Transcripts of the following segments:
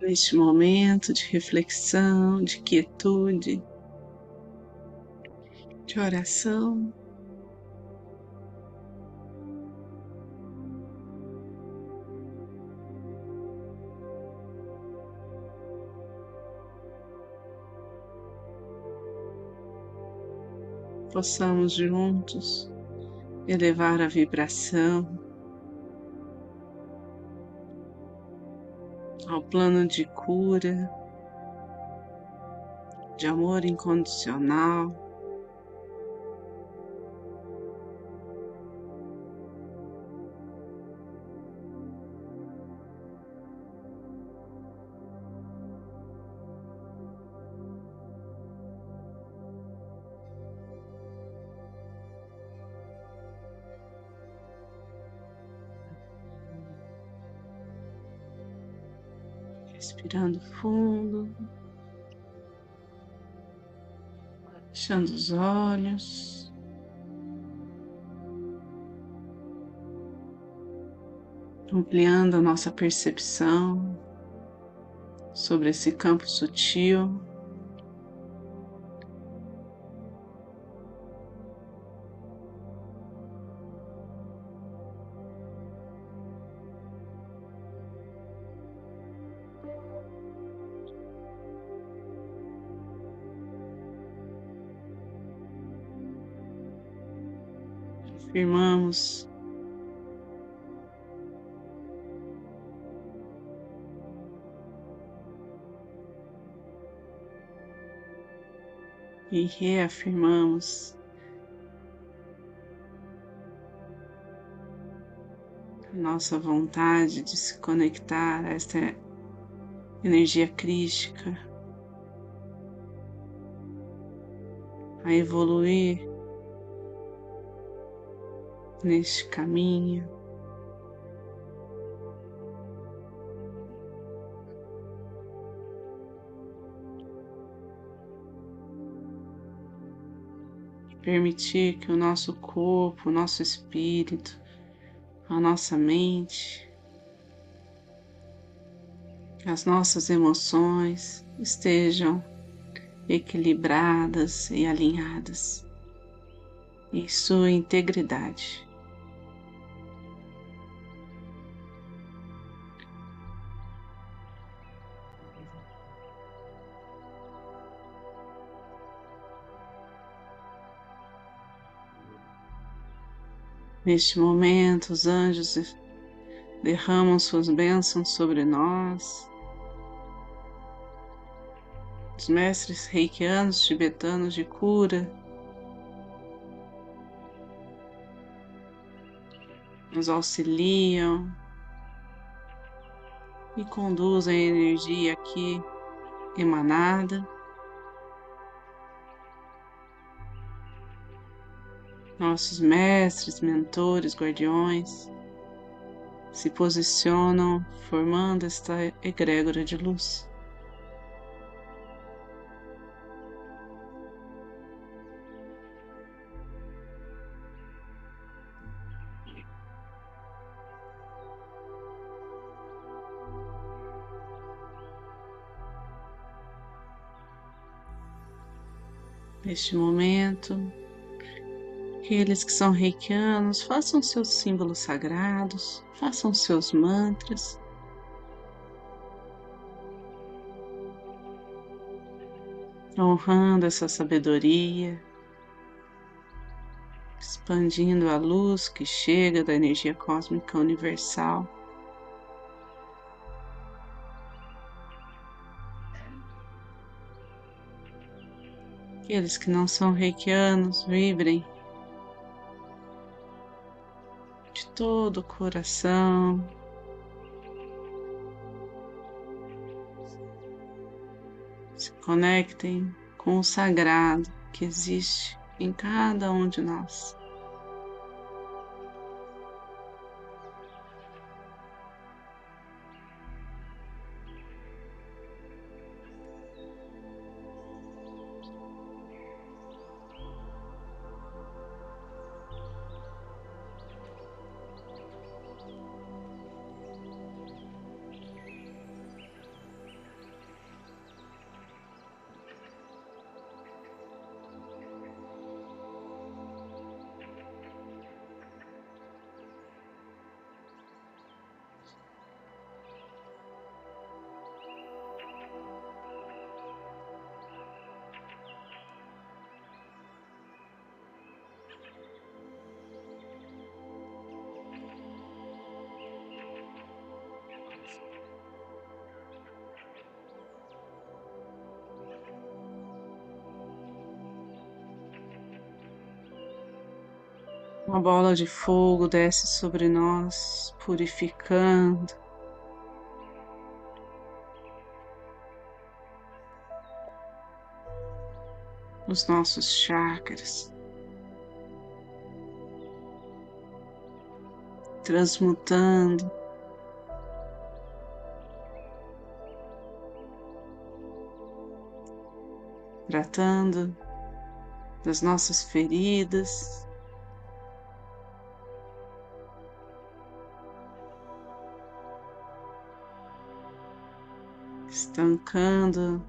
neste momento de reflexão, de quietude, de oração. Possamos juntos elevar a vibração ao plano de cura, de amor incondicional. Respirando fundo, fechando os olhos. Ampliando a nossa percepção sobre esse campo sutil. Afirmamos. E reafirmamos. A nossa vontade de se conectar a esta energia crística, a evoluir neste caminho. Permitir que o nosso corpo, o nosso espírito, a nossa mente, as nossas emoções estejam equilibradas e alinhadas em sua integridade. Neste momento, os anjos derramam suas bênçãos sobre nós. Os mestres reikianos tibetanos de cura nos auxiliam e conduzem a energia aqui emanada. Nossos mestres, mentores, guardiões se posicionam formando esta egrégora de luz. Neste momento, aqueles que são reikianos, façam seus símbolos sagrados, façam seus mantras. Honrando essa sabedoria, expandindo a luz que chega da energia cósmica universal. Aqueles que não são reikianos, vibrem todo o coração. Se conectem com o sagrado que existe em cada um de nós. Uma bola de fogo desce sobre nós, purificando. Os nossos chakras, transmutando tratando das nossas feridas. Estancando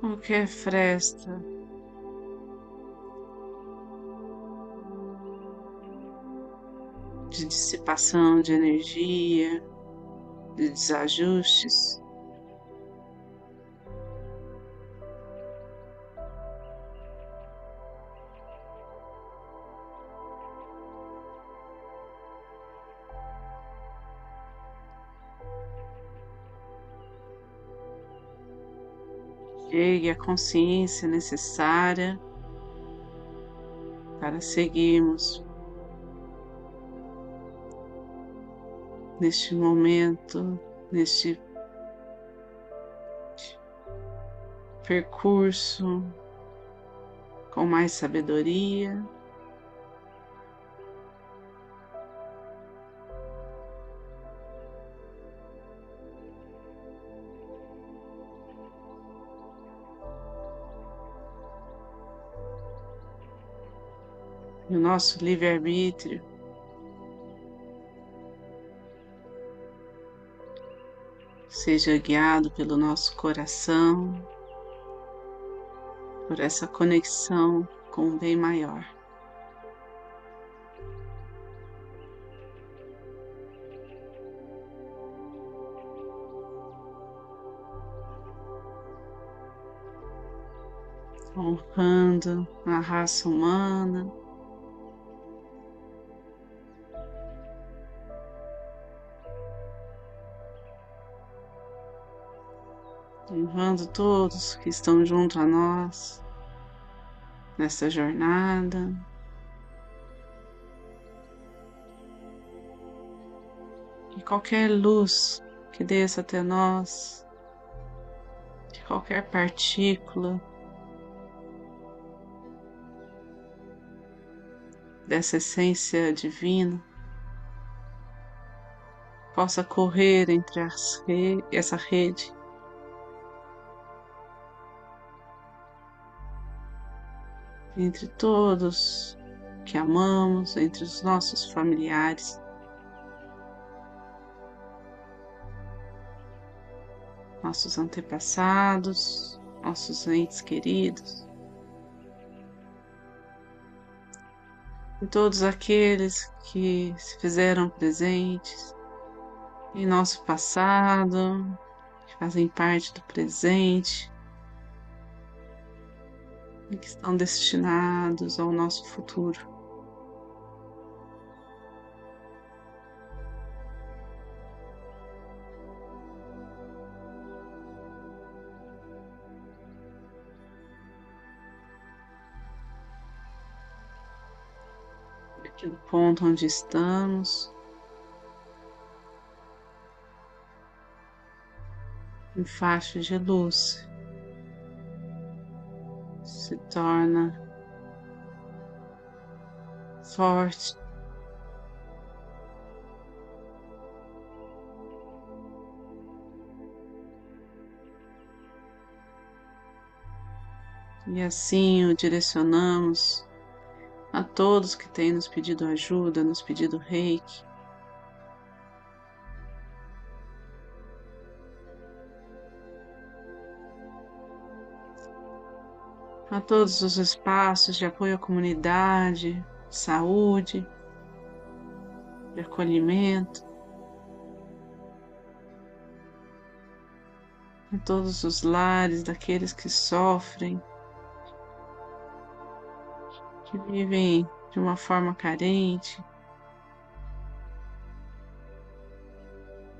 qualquer fresta de dissipação de energia, de desajustes. A consciência necessária para seguirmos neste momento, neste percurso com mais sabedoria. No nosso livre-arbítrio. Seja guiado pelo nosso coração, por essa conexão com o bem maior. honrando a raça humana, honrando todos que estão junto a nós nessa jornada. E qualquer luz que desça até nós, de qualquer partícula dessa essência divina, possa correr entre re essa rede entre todos que amamos, entre os nossos familiares. Nossos antepassados, nossos entes queridos, e todos aqueles que se fizeram presentes em nosso passado, que fazem parte do presente, e que estão destinados ao nosso futuro. Aqui no ponto onde estamos, em faixa de luz se torna forte. E assim o direcionamos a todos que têm nos pedido ajuda, nos pedido reiki. A todos os espaços de apoio à comunidade, de saúde, de acolhimento, a todos os lares daqueles que sofrem, que vivem de uma forma carente,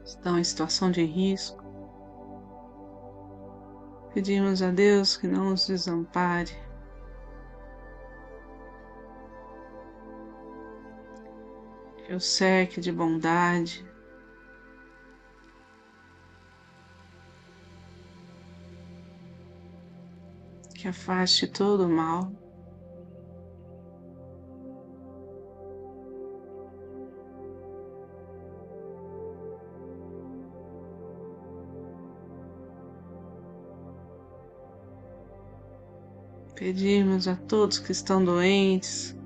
estão em situação de risco. Pedimos a Deus que não nos desampare. que o cerque de bondade. Que afaste todo o mal. Pedimos a todos que estão doentes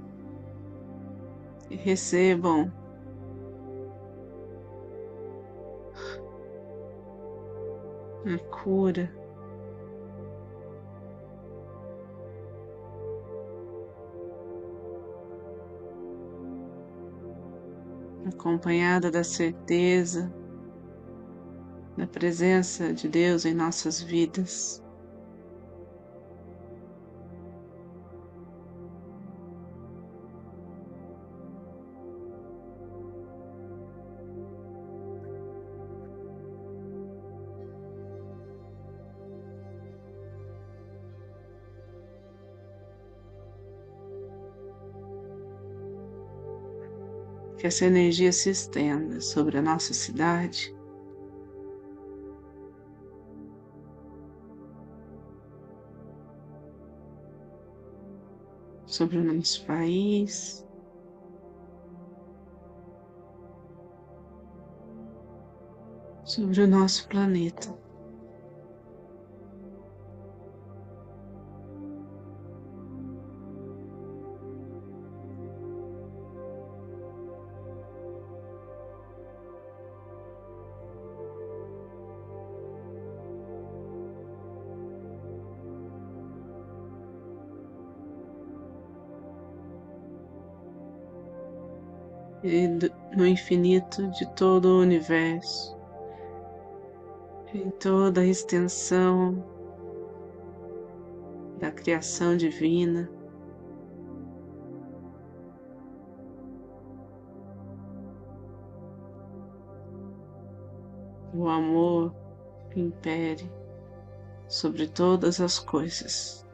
que recebam a cura. Acompanhada da certeza da presença de Deus em nossas vidas. Que essa energia se estenda sobre a nossa cidade. Sobre o nosso país, sobre o nosso planeta. E no infinito de todo o universo, em toda a extensão da criação divina. O amor impere sobre todas as coisas.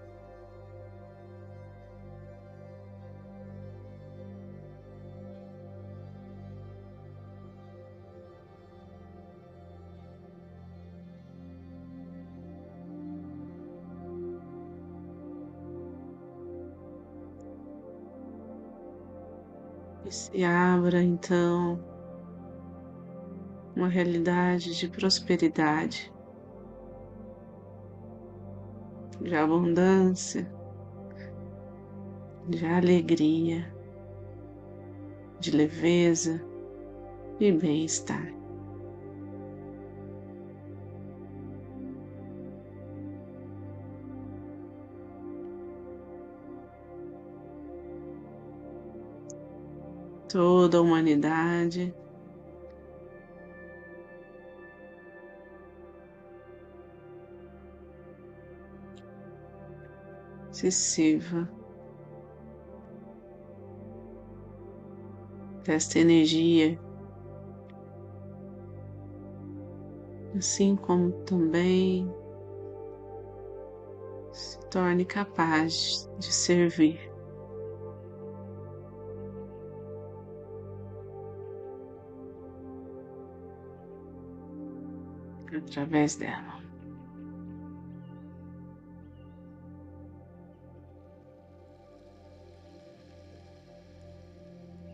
Se abra então uma realidade de prosperidade, de abundância, de alegria, de leveza e bem-estar. Toda a humanidade. Se sirva desta energia, assim como também se torne capaz de servir. Através dela.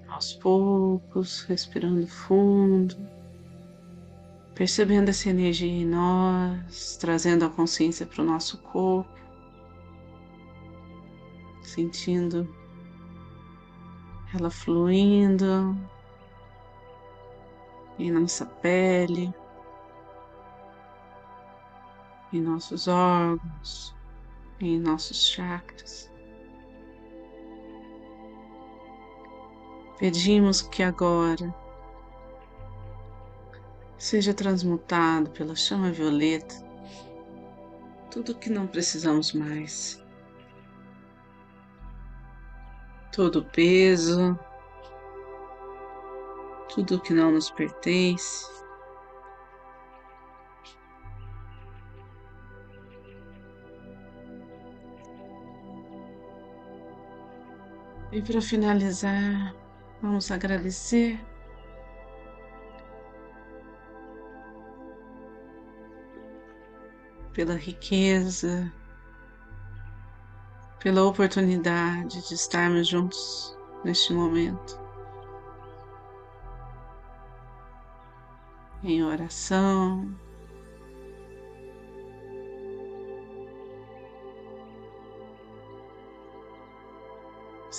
Aos poucos, respirando fundo, percebendo essa energia em nós, trazendo a consciência para o nosso corpo, sentindo ela fluindo em nossa pele em nossos órgãos, em nossos chakras. Pedimos que agora seja transmutado pela chama violeta tudo que não precisamos mais, todo o peso, tudo que não nos pertence. E para finalizar, vamos agradecer. Pela riqueza, pela oportunidade de estarmos juntos neste momento, em oração,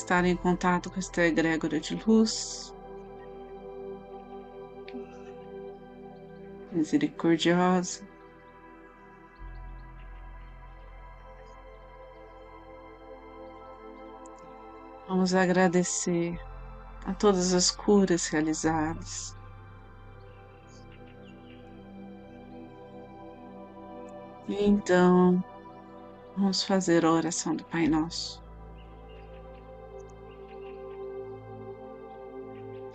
estar em contato com esta egrégora de luz, misericordiosa. Vamos agradecer a todas as curas realizadas. E então, vamos fazer a oração do Pai Nosso.